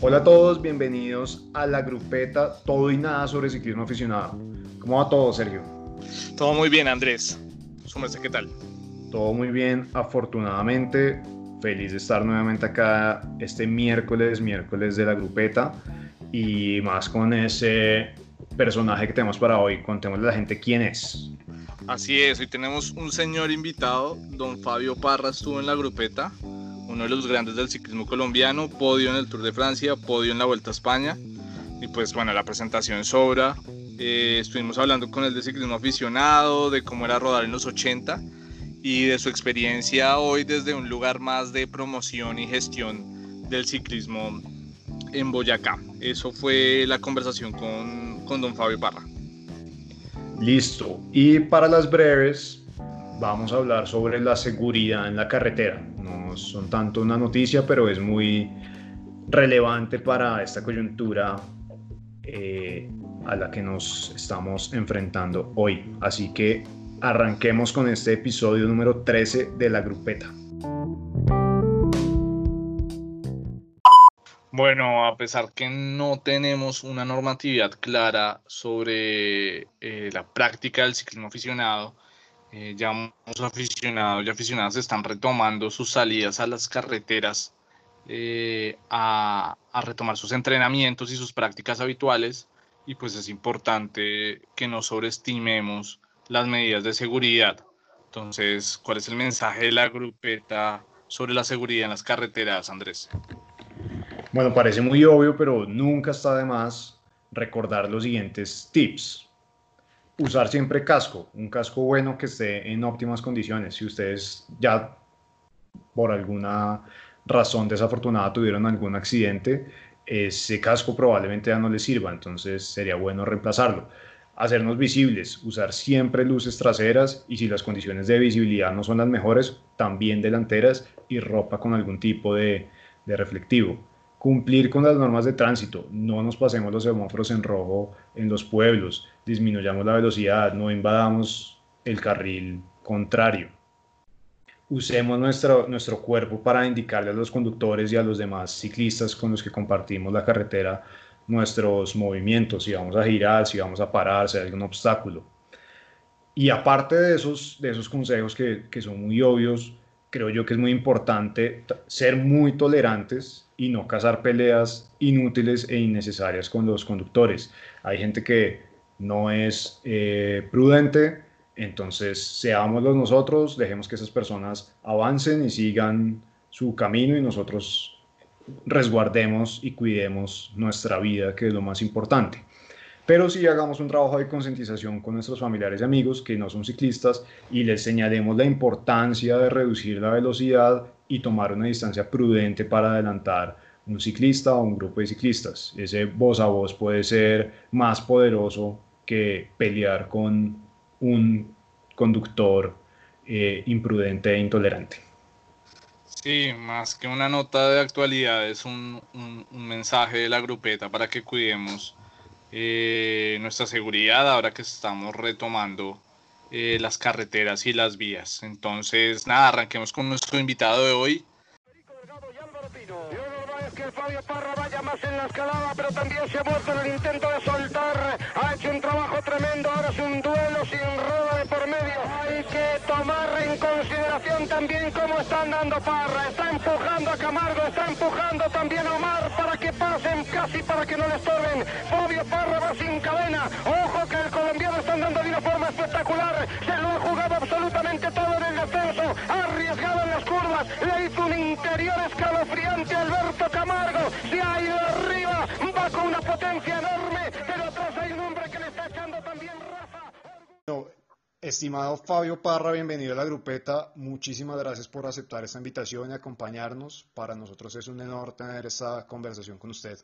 Hola a todos, bienvenidos a la grupeta Todo y Nada sobre ciclismo aficionado. ¿Cómo va todo, Sergio? Todo muy bien, Andrés. Súmese, ¿qué tal? Todo muy bien, afortunadamente. Feliz de estar nuevamente acá este miércoles, miércoles de la grupeta. Y más con ese personaje que tenemos para hoy. Contémosle a la gente quién es. Así es, hoy tenemos un señor invitado, don Fabio Parra estuvo en la grupeta uno de los grandes del ciclismo colombiano, podio en el Tour de Francia, podio en la Vuelta a España. Y pues bueno, la presentación sobra. Eh, estuvimos hablando con él de ciclismo aficionado, de cómo era rodar en los 80 y de su experiencia hoy desde un lugar más de promoción y gestión del ciclismo en Boyacá. Eso fue la conversación con, con don Fabio Parra. Listo. Y para las breves, vamos a hablar sobre la seguridad en la carretera son tanto una noticia, pero es muy relevante para esta coyuntura eh, a la que nos estamos enfrentando hoy. Así que arranquemos con este episodio número 13 de la grupeta. Bueno, a pesar que no tenemos una normatividad clara sobre eh, la práctica del ciclismo aficionado, eh, ya muchos aficionados y aficionadas están retomando sus salidas a las carreteras eh, a, retomar sus entrenamientos y sus prácticas habituales y pues es importante que no sobreestimemos las medidas de seguridad. Entonces, ¿cuál es el mensaje de la grupeta sobre la seguridad en las carreteras, Andrés? Bueno, parece muy obvio, pero nunca está de más recordar los siguientes tips usar siempre casco, un casco bueno que esté en óptimas condiciones. Si ustedes ya por alguna razón desafortunada tuvieron algún accidente, ese casco probablemente ya no les sirva, entonces sería bueno reemplazarlo. Hacernos visibles, usar siempre luces traseras y si las condiciones de visibilidad no son las mejores, también delanteras y ropa con algún tipo de, de reflectivo cumplir con las normas de tránsito, no nos pasemos los semáforos en rojo en los pueblos, disminuyamos la velocidad, no invadamos el carril contrario. Usemos nuestro, nuestro cuerpo para indicarle a los conductores y a los demás ciclistas con los que compartimos la carretera nuestros movimientos, si vamos a girar, si vamos a parar, si hay algún obstáculo. Y aparte de esos, de esos consejos que, que son muy obvios, creo yo que es muy importante ser muy tolerantes y no cazar peleas inútiles e innecesarias con los conductores. Hay gente que no es eh, prudente, entonces seámoslo nosotros, dejemos que esas personas avancen y sigan su camino y nosotros resguardemos y cuidemos nuestra vida, que es lo más importante pero sí hagamos un trabajo de concientización con nuestros familiares y amigos que no son ciclistas y les señalemos la importancia de reducir la velocidad y tomar una distancia prudente para adelantar un ciclista o un grupo de ciclistas. Ese voz a voz puede ser más poderoso que pelear con un conductor eh, imprudente e intolerante. Sí, más que una nota de actualidad, es un mensaje de la grupeta para que cuidemos eh, nuestra seguridad ahora que estamos retomando eh, las carreteras y las vías. Entonces, nada, arranquemos con nuestro invitado de hoy. Fabio Parra vaya más en la escalada, pero también se ha en el intento de soltar. Ha hecho un trabajo tremendo, ahora es un duelo sin rueda de por medio. Hay que tomar en consideración también cómo está andando Parra. Está empujando a Camargo, está empujando también a Omar para que pasen casi para que no le estorben. Fabio Parra va sin cadena. Ojo que el colombiano está andando forma espectacular. Se lo ha jugado absolutamente todo en el descenso. Arriesgado en las curvas. Le hizo un interior escalofriante Alberto Camargo. De ahí arriba va con una potencia enorme. Pero atrás hay un hombre que le está echando también raza. Estimado Fabio Parra, bienvenido a la grupeta. Muchísimas gracias por aceptar esta invitación y acompañarnos. Para nosotros es un honor tener esta conversación con usted.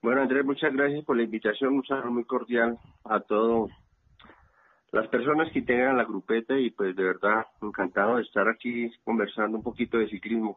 Bueno, Andrés, muchas gracias por la invitación. Un saludo muy cordial a todas las personas que tengan la grupeta y pues de verdad encantado de estar aquí conversando un poquito de ciclismo.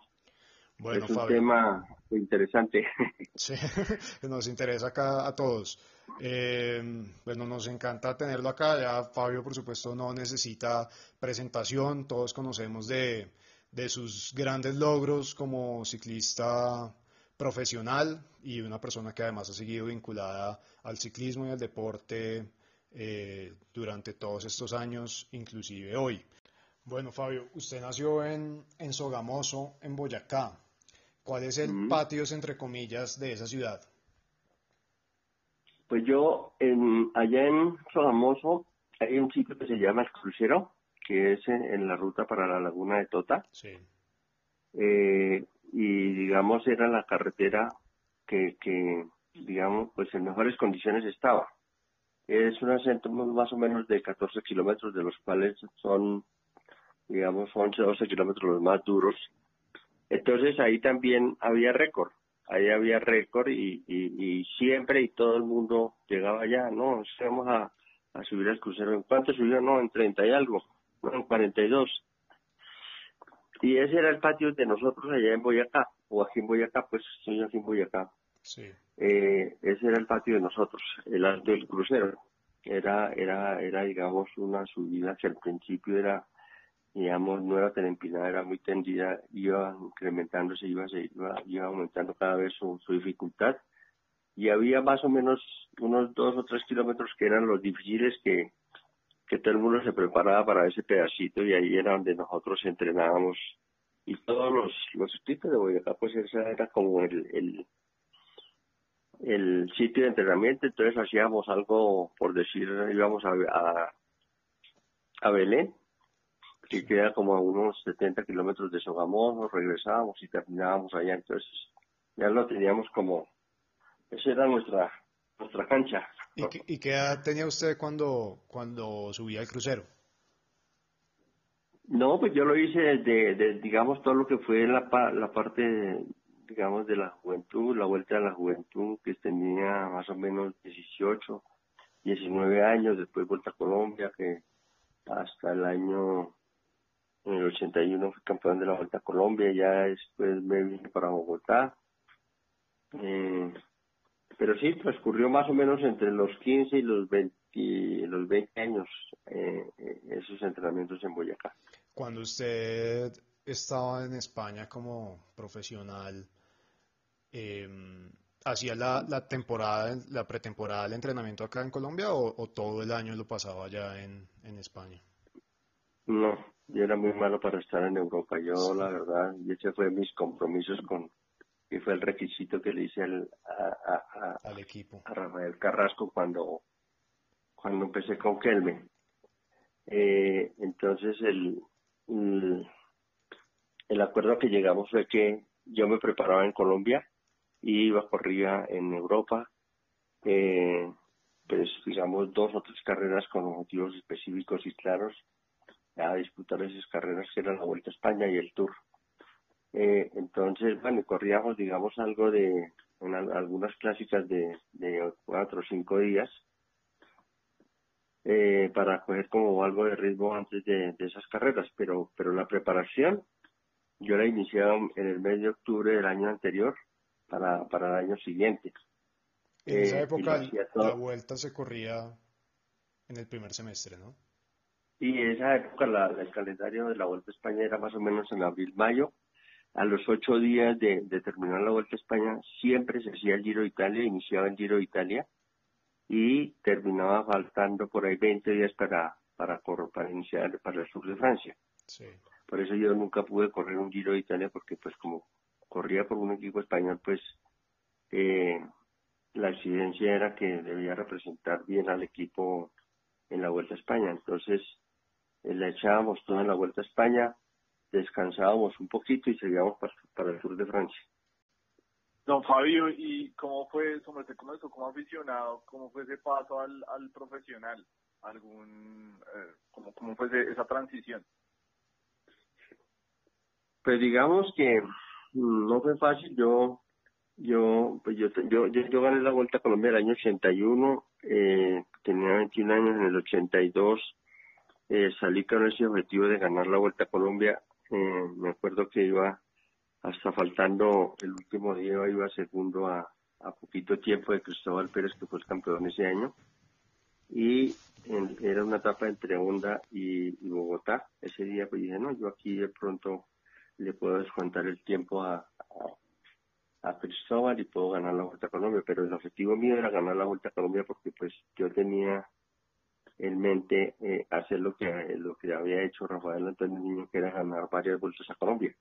Bueno, es un tema interesante. Sí, nos interesa acá a todos. Eh, bueno, nos encanta tenerlo acá. Ya Fabio, por supuesto, no necesita presentación. Todos conocemos de, de sus grandes logros como ciclista profesional y una persona que además ha seguido vinculada al ciclismo y al deporte eh, durante todos estos años, inclusive hoy. Bueno, Fabio, usted nació en, en Sogamoso, en Boyacá. ¿Cuál es el patio, entre comillas, de esa ciudad? Pues yo, en, allá en Sogamoso, hay un sitio que se llama El Crucero, que es en, la ruta para la laguna de Tota. Sí. Eh, y digamos era la carretera que, que, digamos, pues en mejores condiciones estaba. Es un asento más o menos de 14 kilómetros, de los cuales son, digamos, 11, 12 kilómetros los más duros. Entonces ahí también había récord, ahí había récord y, y, siempre y todo el mundo llegaba allá, no, vamos a, a subir al crucero. ¿En cuánto subió? No, en 30 y algo, no, en 42. Y ese era el patio de nosotros allá en Boyacá, o aquí en Boyacá, pues soy aquí en Boyacá. Sí. Eh, ese era el patio de nosotros, el del crucero. Era, era, era, digamos, una subida que al principio era, digamos, no era tan empinada, era muy tendida, iba incrementándose, iba, iba, iba aumentando cada vez su, su dificultad. Y había más o menos unos dos o tres kilómetros que eran los difíciles que, que todo el mundo se preparaba para ese pedacito y ahí era donde nosotros entrenábamos. Y todos los, los equipos de Boyacá pues ese era como el, el, el sitio de entrenamiento. Entonces hacíamos algo por decir íbamos a, a, a Belén que queda como a unos 70 kilómetros de Sogamoso regresábamos y terminábamos allá. Entonces ya lo teníamos como esa era nuestra nuestra cancha. ¿Y, qué, edad tenía usted cuando, cuando subía el crucero? No, pues yo lo hice desde, digamos, todo lo que fue la, la parte, digamos, de la juventud, la vuelta a la juventud, que tenía más o menos 18, 19 años, después vuelta a Colombia, que hasta el año, en el 81 fui campeón de la vuelta a Colombia, ya después me vine para Bogotá. Eh, pero sí, transcurrió más o menos entre los 15 y los 20, los 20 años eh, eh, esos entrenamientos en Boyacá. Cuando usted estaba en España como profesional, eh, ¿hacía la, la, temporada, la pretemporada del entrenamiento acá en Colombia o, todo el año lo pasaba allá en, en España? No, yo era muy malo para estar en Europa. Yo, la verdad, y ese fue mis compromisos con, que fue el requisito que le hice al, al equipo. A Rafael Carrasco cuando, cuando empecé con Kelme. Eh, entonces el, el, acuerdo que llegamos fue que yo me preparaba en Colombia y iba corría en Europa, eh, pues digamos dos o tres carreras con objetivos específicos y claros a disputar esas carreras que eran la Vuelta a España y el Tour. Eh, entonces, bueno, corríamos, digamos, algo de algunas clásicas de, de cuatro o cinco días eh, para coger como algo de ritmo antes de, esas carreras, pero, pero la preparación yo la iniciaba en el mes de octubre del año anterior para, para el año siguiente. En esa eh, época la vuelta se corría en el primer semestre, ¿no? Y en esa época la, el calendario de la Vuelta a España era más o menos en abril-mayo a los ocho días de, terminar la Vuelta a España, siempre se hacía el Giro de Italia, iniciaba el Giro de Italia y terminaba faltando por ahí 20 días para, para, para iniciar para el Sur de Francia. Por eso yo nunca pude correr un Giro de Italia porque pues como corría por un equipo español, pues eh, la exigencia era que debía representar bien al equipo en la Vuelta a España. Entonces, eh, le echábamos todo en la Vuelta a España, descansábamos un poquito y seguíamos para, el sur de Francia. Don Fabio, ¿y cómo fue, sobre cómo eso, como aficionado, cómo fue ese paso al, al profesional? algún eh, ¿cómo, ¿Cómo fue esa transición? Pues digamos que no fue fácil. Yo yo pues yo yo yo, gané la Vuelta a Colombia el año 81, eh, tenía 21 años en el 82, eh, salí con ese objetivo de ganar la Vuelta a Colombia eh, me acuerdo que iba hasta faltando el último día, iba segundo a, a poquito tiempo de Cristóbal Pérez, que fue el campeón ese año. Y era una etapa entre Honda y, Bogotá. Ese día pues dije, no, yo aquí de pronto le puedo descontar el tiempo a, a Cristóbal y puedo ganar la Vuelta a Colombia, pero el objetivo mío era ganar la Vuelta a Colombia porque pues yo tenía en mente eh, hacer lo que lo que había hecho Rafael Antonio Niño, que era ganar varias vueltas a Colombia.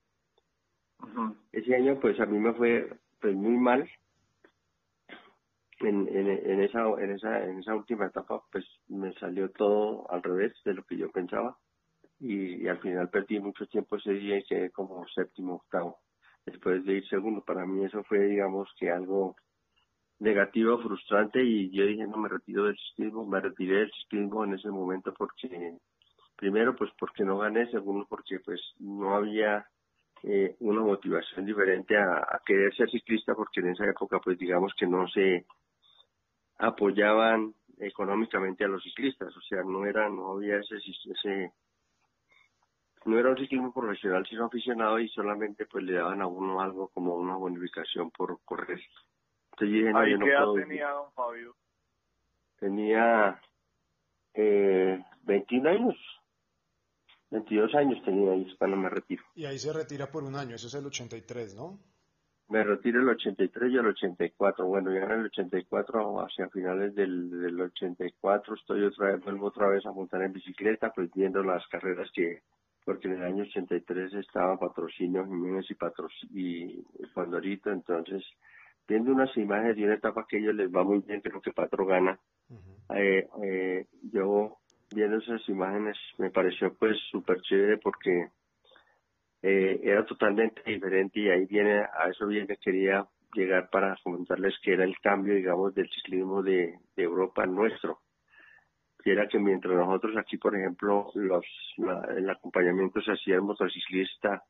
Ese año pues a mí me fue pues muy mal. En, en, en, esa en esa en esa última etapa pues me salió todo al revés de lo que yo pensaba y, al final perdí mucho tiempo ese día y quedé como séptimo octavo después de ir segundo para mí eso fue digamos que algo negativo, frustrante y yo dije no me retiro del ciclismo, me retiré del ciclismo en ese momento porque primero pues porque no gané, segundo porque pues no había eh, una motivación diferente a, querer ser ciclista porque en esa época pues digamos que no se apoyaban económicamente a los ciclistas, o sea no era, no había ese, ese no era un ciclismo profesional sino aficionado y solamente pues le daban a uno algo como una bonificación por correr ¿Ahí qué edad tenía don Fabio? Tenía eh, 21 años. 22 años tenía ahí cuando me retiro. Y ahí se retira por un año, eso es el 83, ¿no? Me retiro el 83 y el 84. Bueno, ya en el 84, hacia finales del, del 84, estoy otra vez, vuelvo otra vez a montar en bicicleta, pues viendo las carreras que, porque en el año 83 estaba Patrocinio Jiménez y, patrocinio y Pandorito, entonces viendo unas imágenes de una etapa que a ellos les va muy bien, creo que Patro gana. eh, eh, yo viendo esas imágenes me pareció pues súper chévere porque eh, era totalmente diferente y ahí viene, a eso viene, quería llegar para comentarles que era el cambio, digamos, del ciclismo de, Europa nuestro. Que era que mientras nosotros aquí, por ejemplo, los, el acompañamiento se hacía el motociclista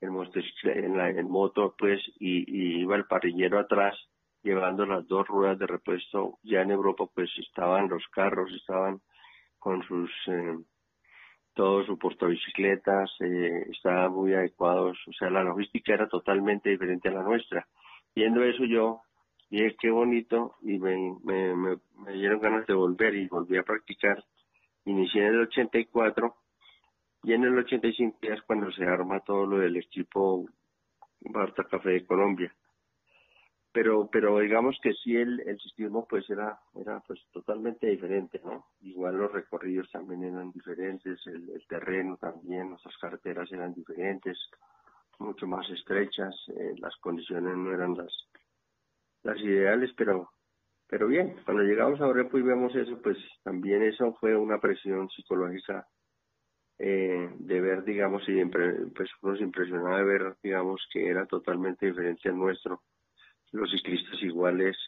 en, la, moto, pues, y, iba el parrillero atrás llevando las dos ruedas de repuesto. Ya en Europa, pues, estaban los carros, estaban con sus, eh, todos sus portabicicletas, eh, estaban muy adecuados. O sea, la logística era totalmente diferente a la nuestra. Viendo eso yo dije, qué bonito, y me, me, me, me dieron ganas de volver y volví a practicar. Inicié en el 84 y en el 85 es cuando se arma todo lo del equipo Barta Café de Colombia. Pero, pero digamos que sí el, el sistema pues era, era pues totalmente diferente, ¿no? Igual los recorridos también eran diferentes, el, terreno también, nuestras carreteras eran diferentes, mucho más estrechas, eh, las condiciones no eran las, las ideales, pero, pero bien, cuando llegamos a Orepo y vemos eso, pues también eso fue una presión psicológica eh, de ver, digamos, y pues nos impresionaba de ver, digamos, que era totalmente diferente al nuestro. Los ciclistas iguales,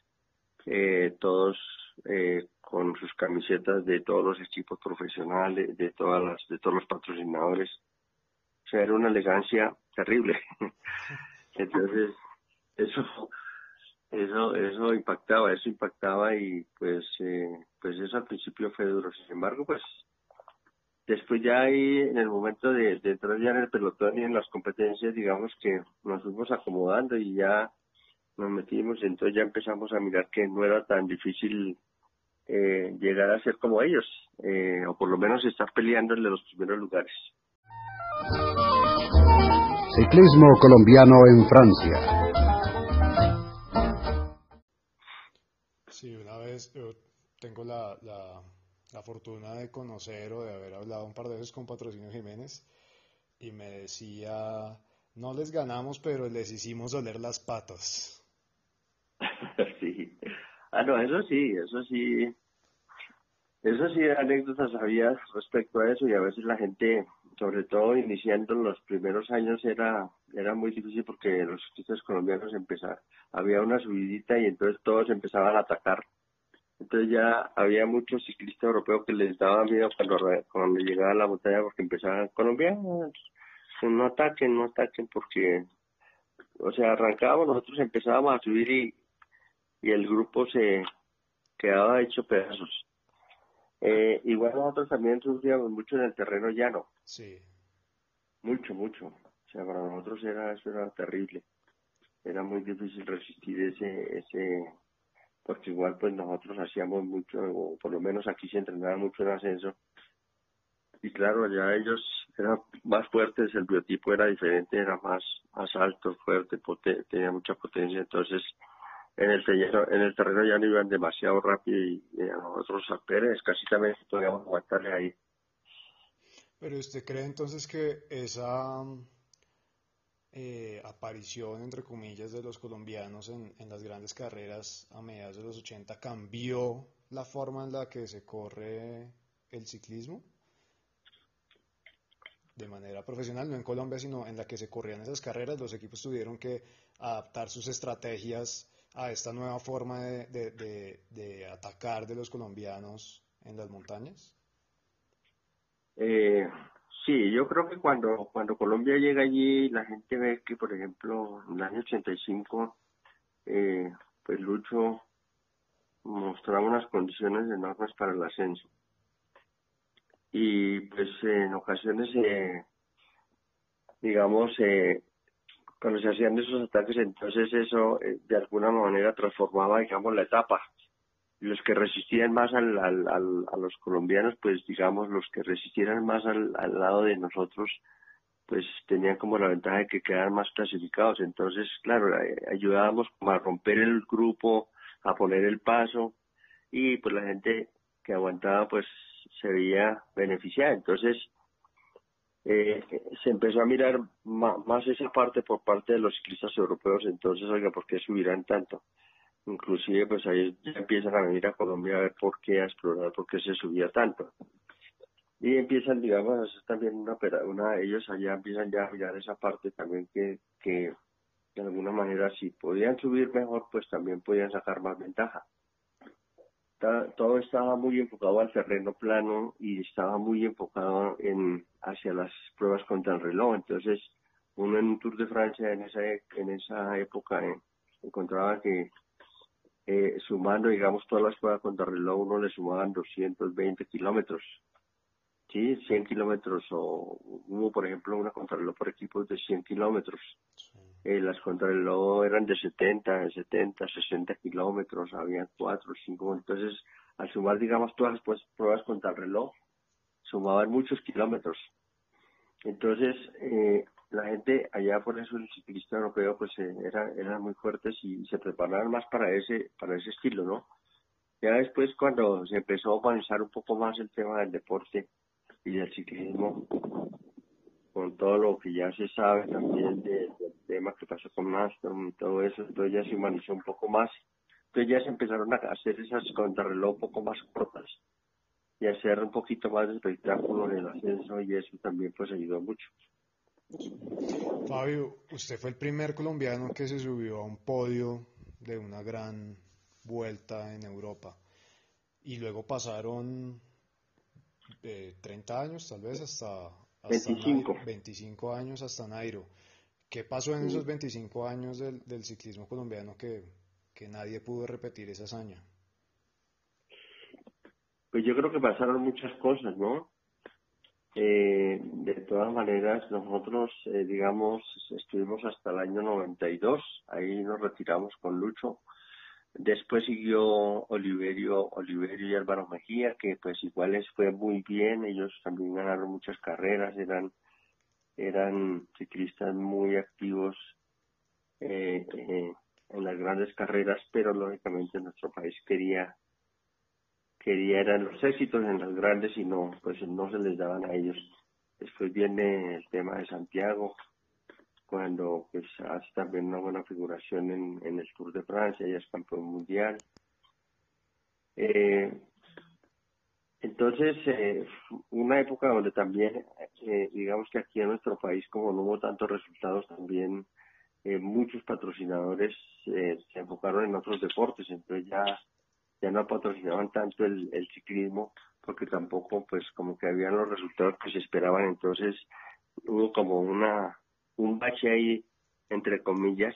eh, todos eh, con sus camisetas de todos los equipos profesionales, de todas las, de todos los patrocinadores. O sea, era una elegancia terrible. Entonces, eso, eso, eso impactaba, eso impactaba y pues, eh, pues eso al principio fue duro. Sin embargo, pues Después ya ahí, en el momento de, entrar ya en el pelotón y en las competencias, digamos que nos fuimos acomodando y ya nos metimos, y entonces ya empezamos a mirar que no era tan difícil eh, llegar a ser como ellos, eh, o por lo menos estar peleando en los primeros lugares. Ciclismo colombiano en Francia. Sí, una vez yo tengo la, la la fortuna de conocer o de haber hablado un par de veces con Patrocinio Jiménez y me decía, no les ganamos, pero les hicimos doler las patas. sí. Ah, no, eso sí, eso sí. Eso sí, anécdotas había respecto a eso y a veces la gente, sobre todo iniciando los primeros años, era era muy difícil porque los ciclistas colombianos empezaban, había una subidita y entonces todos empezaban a atacar entonces ya había muchos ciclistas europeos que les daba miedo cuando, cuando llegaba a la montaña porque empezaban colombianos, no ataquen, no ataquen porque, o sea, arrancábamos, nosotros empezábamos a subir y, y el grupo se quedaba hecho pedazos. Eh, igual nosotros también sufríamos mucho en el terreno llano. Sí. Mucho, mucho. O sea, para nosotros era, eso era terrible. Era muy difícil resistir ese, ese, porque igual pues nosotros hacíamos mucho, o por lo menos aquí se entrenaba mucho en ascenso. Y claro, ya ellos eran más fuertes, el biotipo era diferente, era más, más alto, fuerte, tenía mucha potencia, entonces en el terreno, en el terreno ya no iban demasiado rápido y, a nosotros a Pérez casi también podíamos aguantarle ahí. Pero usted cree entonces que esa eh, aparición, entre comillas, de los colombianos en, en las grandes carreras a mediados de los 80 cambió la forma en la que se corre el ciclismo? de manera profesional, no en Colombia, sino en la que se corrían esas carreras, los equipos tuvieron que adaptar sus estrategias a esta nueva forma de, atacar de los colombianos en las montañas? Eh, sí, yo creo que cuando, cuando Colombia llega allí, la gente ve que, por ejemplo, en el año 85, eh, pues Lucho mostraba unas condiciones enormes para el ascenso. Y pues en ocasiones, eh, digamos, eh, cuando se hacían esos ataques, entonces eso eh, de alguna manera transformaba, digamos, la etapa. Los que resistían más al, al, a los colombianos, pues digamos, los que resistieran más al, al lado de nosotros, pues tenían como la ventaja de que quedaran más clasificados. Entonces, claro, eh, ayudábamos como a romper el grupo, a poner el paso, y pues la gente que aguantaba, pues se veía beneficiada. Entonces, eh, se empezó a mirar más, esa parte por parte de los ciclistas europeos, entonces, oiga, ¿por qué subirán tanto? Inclusive, pues ahí ya empiezan a venir a Colombia a ver por qué, a explorar por qué se subía tanto. Y empiezan, digamos, a hacer también una, una, ellos allá empiezan ya a mirar esa parte también que, que de alguna manera si podían subir mejor, pues también podían sacar más ventaja todo estaba muy enfocado al terreno plano y estaba muy enfocado en hacia las pruebas contra el reloj. Entonces, uno en un Tour de Francia en esa en esa época eh, encontraba que eh, sumando, digamos, todas las pruebas contra el reloj, uno le sumaban 220 kilómetros. Sí, 100 kilómetros o hubo, por ejemplo, una contrarreloj por equipos de 100 kilómetros. Eh, las contrarreloj eran de 70, 70, 60 kilómetros, había 4, 5, entonces al sumar, digamos, todas las pues, pruebas reloj, sumaban muchos kilómetros. Entonces, eh, la gente allá por eso el ciclista europeo pues eh, era, eran muy fuertes y se preparaban más para ese, para ese estilo, ¿no? Ya después cuando se empezó a humanizar un poco más el tema del deporte y del ciclismo, con todo lo que ya se sabe también del tema que pasó con Maston y todo eso, entonces ya se humanizó un poco más. Entonces ya se empezaron a hacer esas contrarreloj un poco más cortas y hacer un poquito más de espectáculo en el ascenso y eso también pues ayudó mucho. Fabio, usted fue el primer colombiano que se subió a un podio de una gran vuelta en Europa y luego pasaron eh, 30 años tal vez hasta 25. 25 años hasta Nairo. ¿Qué pasó en esos 25 años del, del ciclismo colombiano que, que, nadie pudo repetir esa hazaña? Pues yo creo que pasaron muchas cosas, ¿no? Eh, de todas maneras, nosotros, eh, digamos, estuvimos hasta el año 92, ahí nos retiramos con Lucho. Después siguió Oliverio, Oliverio y Álvaro Mejía, que pues igual les fue muy bien, ellos también ganaron muchas carreras, eran, eran ciclistas muy activos eh, eh, en las grandes carreras, pero lógicamente nuestro país quería, quería eran los éxitos en las grandes y no, pues no se les daban a ellos. Después viene el tema de Santiago, cuando pues hace también una buena figuración en, el Tour de Francia, y es campeón mundial. Eh, entonces, eh, una época donde también, eh, digamos que aquí en nuestro país, como no hubo tantos resultados, también eh, muchos patrocinadores se enfocaron en otros deportes, entonces ya, ya no patrocinaban tanto el, el ciclismo, porque tampoco, pues, como que habían los resultados que se esperaban, entonces hubo como una un bache ahí, entre comillas,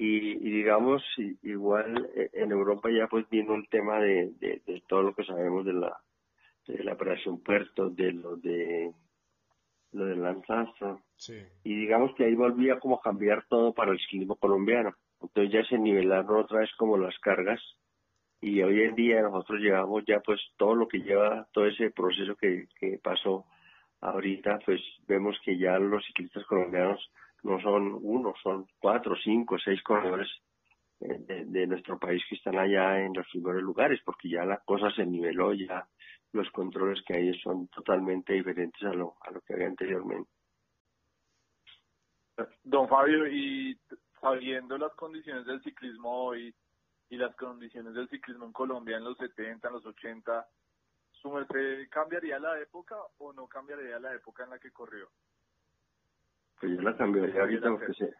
y, digamos, igual eh, en Europa ya pues vino el tema de, de, todo lo que sabemos de la, de la operación Puerto, de lo de lo del lanzazo. Y digamos que ahí volvía como a cambiar todo para el ciclismo colombiano. Entonces ya se nivelaron otra vez como las cargas y hoy en día nosotros llevamos ya pues todo lo que lleva todo ese proceso que, que pasó ahorita pues vemos que ya los ciclistas colombianos no son uno, son cuatro, cinco, seis corredores eh, de, nuestro país que están allá en los primeros lugares, porque ya la cosa se niveló, ya los controles que hay son totalmente diferentes a lo, a lo que había anteriormente. Don Fabio, y sabiendo las condiciones del ciclismo hoy y las condiciones del ciclismo en Colombia en los 70, en los 80, ¿su merced cambiaría la época o no cambiaría la época en la que corrió? Pues yo la cambiaría ahorita porque se,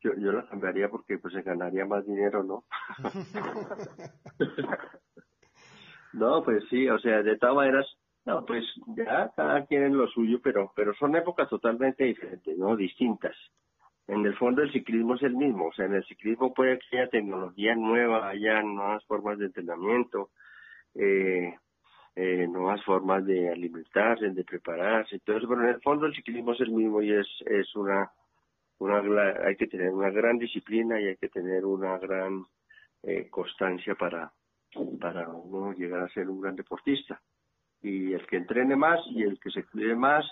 yo, yo la cambiaría porque pues se ganaría más dinero, ¿no? no, pues sí, o sea, de todas maneras, no, pues ya cada quien en lo suyo, pero, pero son épocas totalmente diferentes, ¿no? Distintas. En el fondo el ciclismo es el mismo, o sea, en el ciclismo puede que haya tecnología nueva, haya nuevas formas de entrenamiento, eh, eh, nuevas formas de alimentarse, de prepararse, entonces, pero en el fondo el ciclismo es el mismo y es, es una, una, hay que tener una gran disciplina y hay que tener una gran eh, constancia para, para uno llegar a ser un gran deportista. Y el que entrene más y el que se cuide más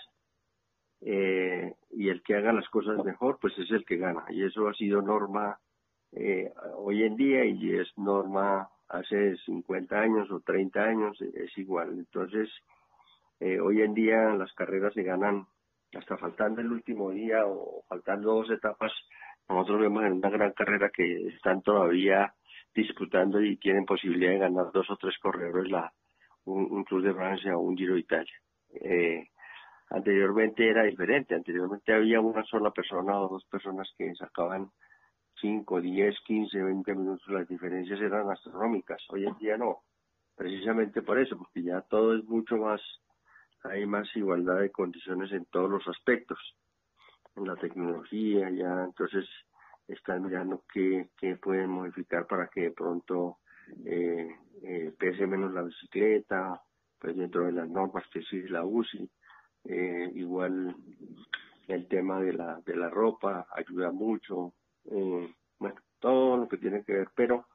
eh, y el que haga las cosas mejor, pues es el que gana. Y eso ha sido norma eh, hoy en día y es norma hace 50 años o 30 años es igual. Entonces, eh, hoy en día las carreras se ganan hasta faltando el último día o faltando dos etapas. Nosotros vemos en una gran carrera que están todavía disputando y tienen posibilidad de ganar dos o tres corredores la, un, un Tour de Francia o un Giro de Italia. Eh, anteriormente era diferente, anteriormente había una sola persona o dos personas que sacaban 5, 10, 15, 20 minutos, las diferencias eran astronómicas. Hoy en día no, precisamente por eso, porque ya todo es mucho más, hay más igualdad de condiciones en todos los aspectos. En la tecnología, ya entonces están mirando qué, qué pueden modificar para que de pronto eh, eh, pese menos la bicicleta, pues dentro de las normas que sigue la UCI. Eh, igual el tema de la, de la ropa ayuda mucho, eh, todo lo que tiene que ver, pero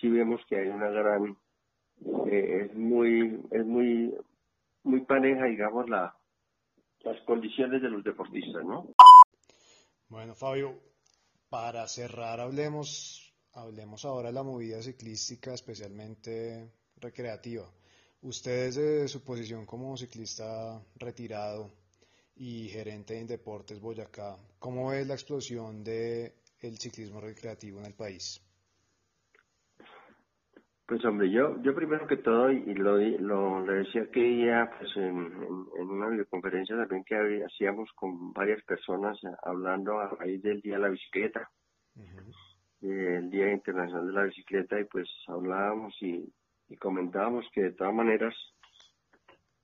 sí vemos que hay una gran, eh, es muy, es muy, muy pareja, digamos, la, las condiciones de los deportistas, ¿no? Bueno, Fabio, para cerrar, hablemos, hablemos ahora de la movida ciclística, especialmente recreativa. Usted desde su posición como ciclista retirado y gerente en Deportes Boyacá, ¿cómo es la explosión de el ciclismo recreativo en el país? Pues hombre, yo, yo primero que todo, y lo, lo le decía que ya pues en, una videoconferencia también que hacíamos con varias personas eh, hablando a raíz del Día de la Bicicleta, el Día Internacional de la Bicicleta, y pues hablábamos y, comentábamos que de todas maneras,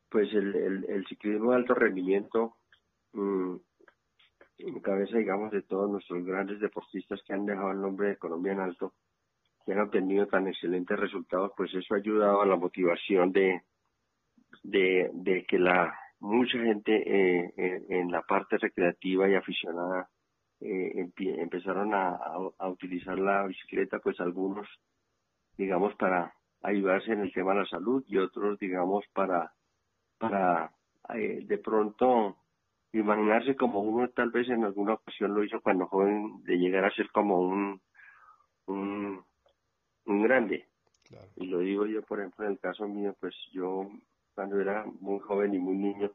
pues el, ciclismo de alto rendimiento mm, en cabeza, digamos, de todos nuestros grandes deportistas que han dejado el nombre de Colombia en alto, que han obtenido tan excelentes resultados, pues eso ha ayudado a la motivación de, de, que la mucha gente eh, en, la parte recreativa y aficionada eh, empezaron a, utilizar la bicicleta, pues algunos, digamos, para ayudarse en el tema de la salud y otros, digamos, para, para eh, de pronto imaginarse como uno tal vez en alguna ocasión lo hizo cuando joven, de llegar a ser como un, un, un grande. Y lo digo yo, por ejemplo, en el caso mío, pues yo cuando era muy joven y muy niño,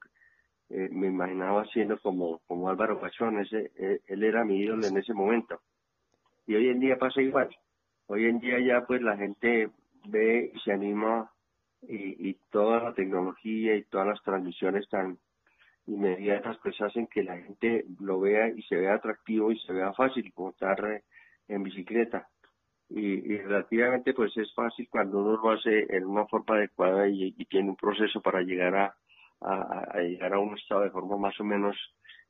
eh, me imaginaba siendo como, como Álvaro Pachón, ese, eh, él era mi ídolo en ese momento. Y hoy en día pasa igual. Hoy en día ya pues la gente ve anima y, y toda la tecnología y todas las transmisiones tan inmediatas pues hacen que la gente lo vea y se vea atractivo y se vea fácil montar en bicicleta. Y, relativamente pues es fácil cuando uno lo hace en una forma adecuada y, tiene un proceso para llegar a, a, llegar a un estado de forma más o menos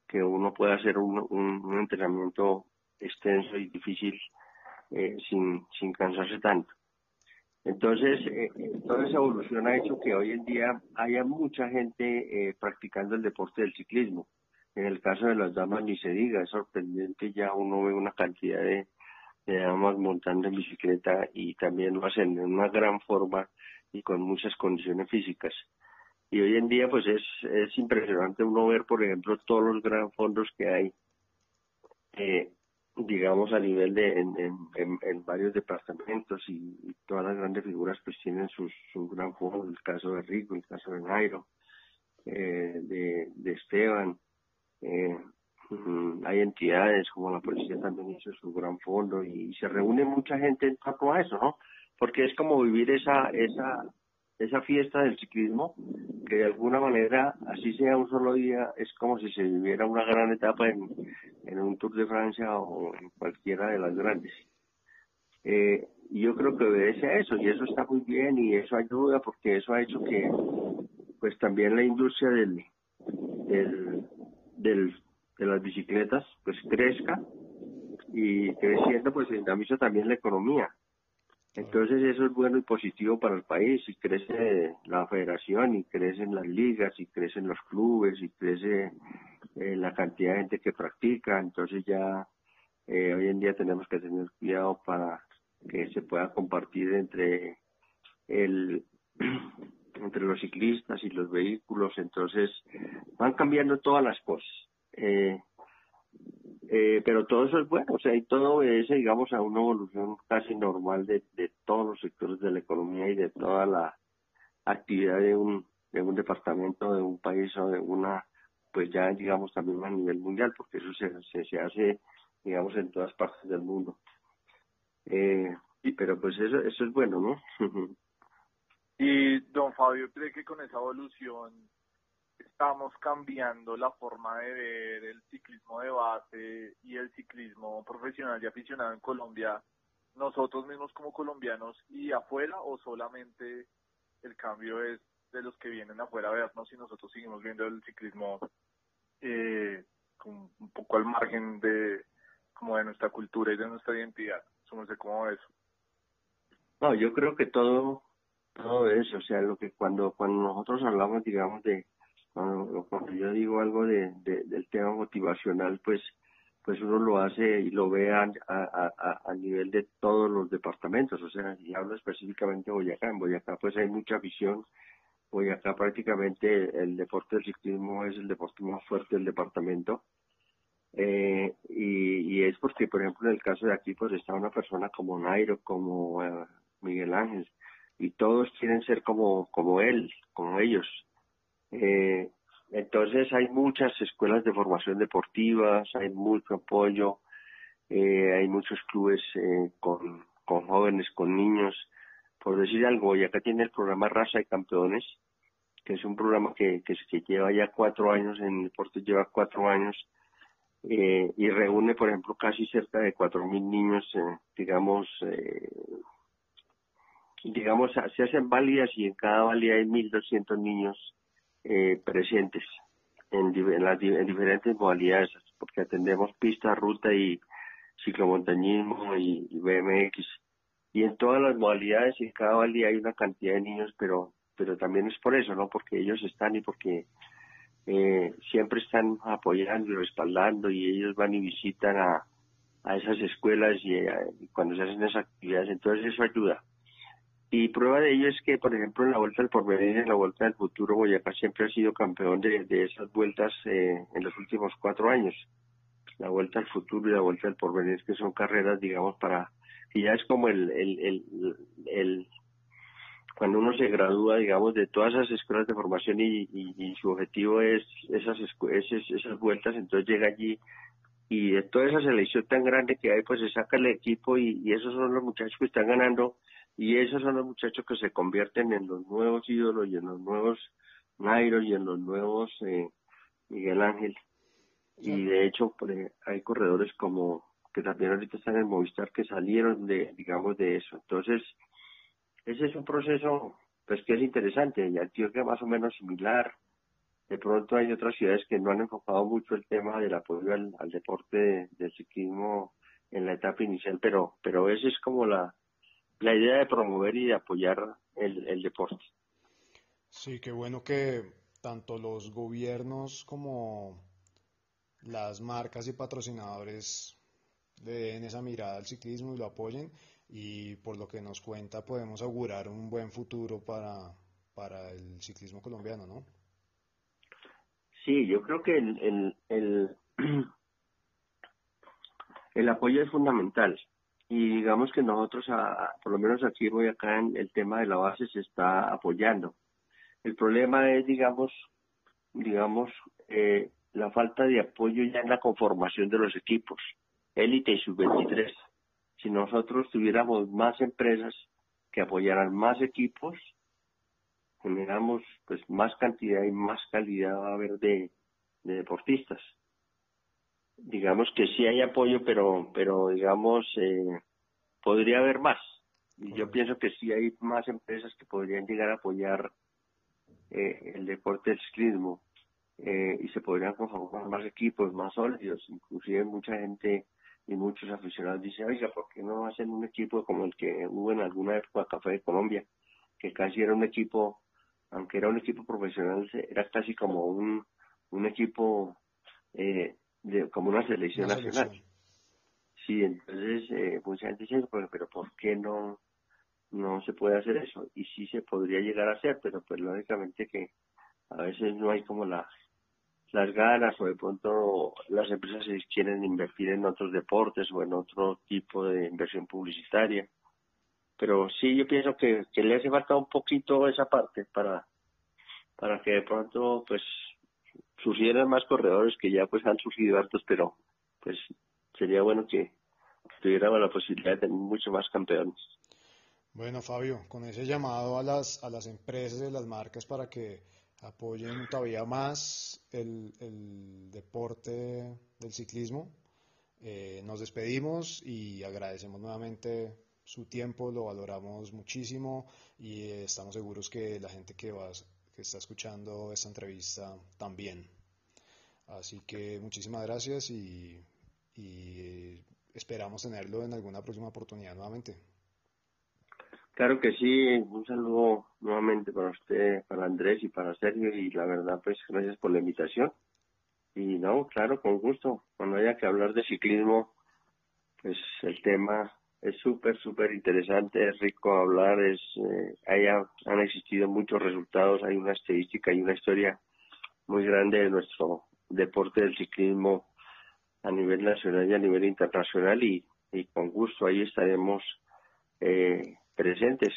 que uno pueda hacer un, un, entrenamiento extenso y difícil eh, sin, sin cansarse tanto. Entonces, eh, eh, toda esa evolución ha hecho que hoy en día haya mucha gente eh, practicando el deporte del ciclismo. En el caso de las damas ni se diga, es sorprendente, ya uno ve una cantidad de, damas montando en bicicleta y también lo hacen en una gran forma y con muchas condiciones físicas. y hoy en día pues es, es impresionante uno ver, por ejemplo, todos los gran fondos que hay, eh, digamos, a nivel de, en, en, varios departamentos y, todas las grandes figuras pues tienen su gran fondo, el caso de Rico, el caso de Nairo, eh, de, de Esteban, eh, hay entidades como la policía también hizo su gran fondo y, se reúne mucha gente en torno a eso, ¿no? Porque es como vivir esa, esa, esa fiesta del ciclismo, que de alguna manera, así sea un solo día, es como si se viviera una gran etapa en, en un Tour de Francia o en cualquiera de las grandes. Eh, yo creo que obedece a eso y eso está muy bien y eso ayuda porque eso ha hecho que pues también la industria del, del, de las bicicletas pues crezca y creciendo pues dinamiza también la economía entonces eso es bueno y positivo para el país y crece la federación y crecen las ligas y crecen los clubes y crece eh, la cantidad de gente que practica. Entonces ya eh, hoy en día tenemos que tener cuidado para que se pueda compartir entre el entre los ciclistas y los vehículos. Entonces van cambiando todas las cosas. Eh, eh, pero todo eso es bueno, o sea, y todo obedece, digamos, a una evolución casi normal de, de todos los sectores de la economía y de toda la actividad de un, de un departamento, de un país o de una, pues ya, digamos, también a nivel mundial, porque eso se, se, se hace, digamos, en todas partes del mundo. Eh, y, pero pues eso, eso es bueno, ¿no? y don Fabio cree que con esa evolución estamos cambiando la forma de ver el ciclismo de base y el ciclismo profesional y aficionado en Colombia, nosotros mismos como colombianos y afuera o solamente el cambio es de los que vienen afuera a vernos y nosotros seguimos viendo el ciclismo eh, con un poco al margen de como de nuestra cultura y de nuestra identidad. No sé cómo eso. No, yo creo que todo todo eso, o sea, lo que cuando cuando nosotros hablamos, digamos, de cuando, yo digo algo de, del tema motivacional, pues pues uno lo hace y lo ve a, a, nivel de todos los departamentos, o sea, y hablo específicamente de Boyacá, en Boyacá pues hay mucha visión, Boyacá prácticamente el deporte del ciclismo es el deporte más fuerte del departamento, eh, y, y es porque, por ejemplo, en el caso de aquí, pues está una persona como Nairo, como eh, Miguel Ángel, y todos quieren ser como, como él, como ellos, eh, entonces hay muchas escuelas de formación deportivas, hay mucho apoyo, eh, hay muchos clubes eh, con, con jóvenes, con niños. Por decir algo, y acá tiene el programa Raza de Campeones, que es un programa que, que, lleva ya cuatro años, en deporte lleva cuatro años, eh, y reúne, por ejemplo, casi cerca de cuatro mil niños, eh, digamos, eh, digamos, se hacen válidas y en cada válida hay mil doscientos niños eh, presentes en, en, las, en diferentes modalidades, porque atendemos pista, ruta y ciclomontañismo y, BMX. Y en todas las modalidades y cada día hay una cantidad de niños, pero pero también es por eso, ¿no? Porque ellos están y porque eh, siempre están apoyando y respaldando y ellos van y visitan a, a esas escuelas y, eh, y cuando se hacen esas actividades, entonces eso ayuda. Y prueba de ello es que, por ejemplo, en la Vuelta del Porvenir, en la Vuelta del Futuro, Boyacá siempre ha sido campeón de, de esas vueltas eh, en los últimos cuatro años. La Vuelta al Futuro y la Vuelta del Porvenir, que son carreras, digamos, para... que ya es como el, el, el, el cuando uno se gradúa, digamos, de todas esas escuelas de formación y, y, su objetivo es esas, esas, esas vueltas, entonces llega allí y de toda esa selección tan grande que hay, pues se saca el equipo y, y esos son los muchachos que están ganando y esos son los muchachos que se convierten en los nuevos ídolos y en los nuevos Nairo y en los nuevos eh, Miguel Ángel. Y de hecho pues, hay corredores como que también ahorita están en Movistar que salieron de, digamos, de eso. Entonces, ese es un proceso pues que es interesante y Antioquia más o menos similar. De pronto hay otras ciudades que no han enfocado mucho el tema del apoyo al, deporte del ciclismo en la etapa inicial, pero pero ese es como la la idea de promover y de apoyar el, el deporte. Sí, qué bueno que tanto los gobiernos como las marcas y patrocinadores le den esa mirada al ciclismo y lo apoyen y por lo que nos cuenta podemos augurar un buen futuro para, para el ciclismo colombiano, ¿no? Sí, yo creo que el, el, el, el apoyo es fundamental y digamos que nosotros, por lo menos aquí voy acá en el tema de la base se está apoyando. El problema es, digamos, digamos, eh, la falta de apoyo ya en la conformación de los equipos, élite y sub-23. Si nosotros tuviéramos más empresas que apoyaran más equipos, generamos pues más cantidad y más calidad va a haber de deportistas digamos que sí hay apoyo, pero, pero digamos, eh, podría haber más. Y yo pienso que sí hay más empresas que podrían llegar a apoyar eh, el deporte del ciclismo eh, y se podrían conformar más equipos, más sólidos. Inclusive mucha gente y muchos aficionados dicen, oiga, ¿por qué no hacen un equipo como el que hubo en alguna época Café de Colombia? Que casi era un equipo, aunque era un equipo profesional, era casi como un, un equipo eh, de, como una selección nacional. Sí, entonces eh, mucha gente dice, pero, pero ¿por qué no, no se puede hacer eso? Y sí se podría llegar a hacer, pero pues lógicamente que a veces no hay como la, las ganas o de pronto las empresas quieren invertir en otros deportes o en otro tipo de inversión publicitaria. Pero sí, yo pienso que, que le hace falta un poquito esa parte para, para que de pronto pues surgieran más corredores que ya pues han surgido hartos, pero pues sería bueno que tuviéramos la posibilidad de tener mucho más campeones. Bueno, Fabio, con ese llamado a las, a las empresas y las marcas para que apoyen todavía más el, el deporte del ciclismo, eh, nos despedimos y agradecemos nuevamente su tiempo, lo valoramos muchísimo y estamos seguros que la gente que va, que está escuchando esta entrevista también. Así que muchísimas gracias y, esperamos tenerlo en alguna próxima oportunidad nuevamente. Claro que sí, un saludo nuevamente para usted, para Andrés y para Sergio y la verdad pues gracias por la invitación. Y no, claro, con gusto, cuando haya que hablar de ciclismo, pues el tema es súper, súper interesante, es rico hablar, es, eh, han existido muchos resultados, hay una estadística y una historia muy grande de nuestro deporte del ciclismo a nivel nacional y a nivel internacional y, y con gusto ahí estaremos eh, presentes.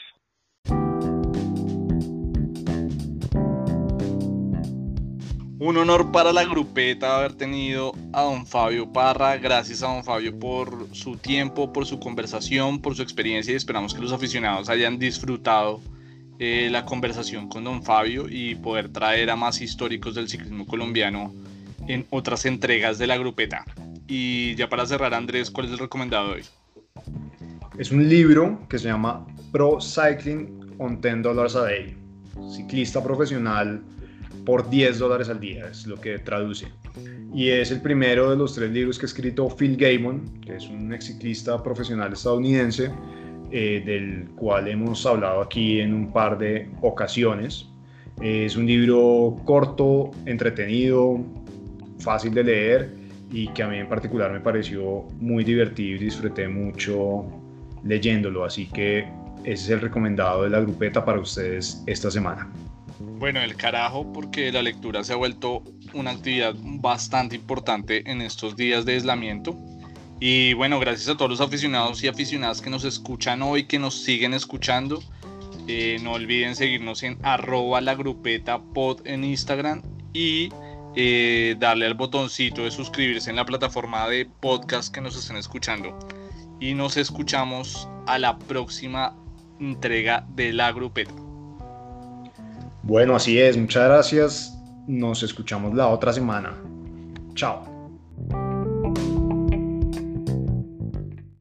Un honor para la grupeta haber tenido a don Fabio Parra. Gracias a don Fabio por su tiempo, por su conversación, por su experiencia y esperamos que los aficionados hayan disfrutado eh, la conversación con don Fabio y poder traer a más históricos del ciclismo colombiano en otras entregas de la grupeta. Y ya para cerrar, Andrés, ¿cuál es el recomendado hoy? Es un libro que se llama Pro Cycling on 10 Dollars a Day. Ciclista profesional por 10 dólares al día, es lo que traduce. Y es el primero de los tres libros que ha escrito Phil Gabon, que es un ex ciclista profesional estadounidense, eh, del cual hemos hablado aquí en un par de ocasiones. Es un libro corto, entretenido, fácil de leer y que a mí en particular me pareció muy divertido y disfruté mucho leyéndolo. Así que ese es el recomendado de la grupeta para ustedes esta semana. Bueno, el carajo, porque la lectura se ha vuelto una actividad bastante importante en estos días de aislamiento. Y bueno, gracias a todos los aficionados y aficionadas que nos escuchan hoy, que nos siguen escuchando. Eh, no olviden seguirnos en arroba la grupeta pod en Instagram y eh, darle al botoncito de suscribirse en la plataforma de podcast que nos estén escuchando. Y nos escuchamos a la próxima entrega de la grupeta. Bueno, así es. Muchas gracias. Nos escuchamos la otra semana. Chao.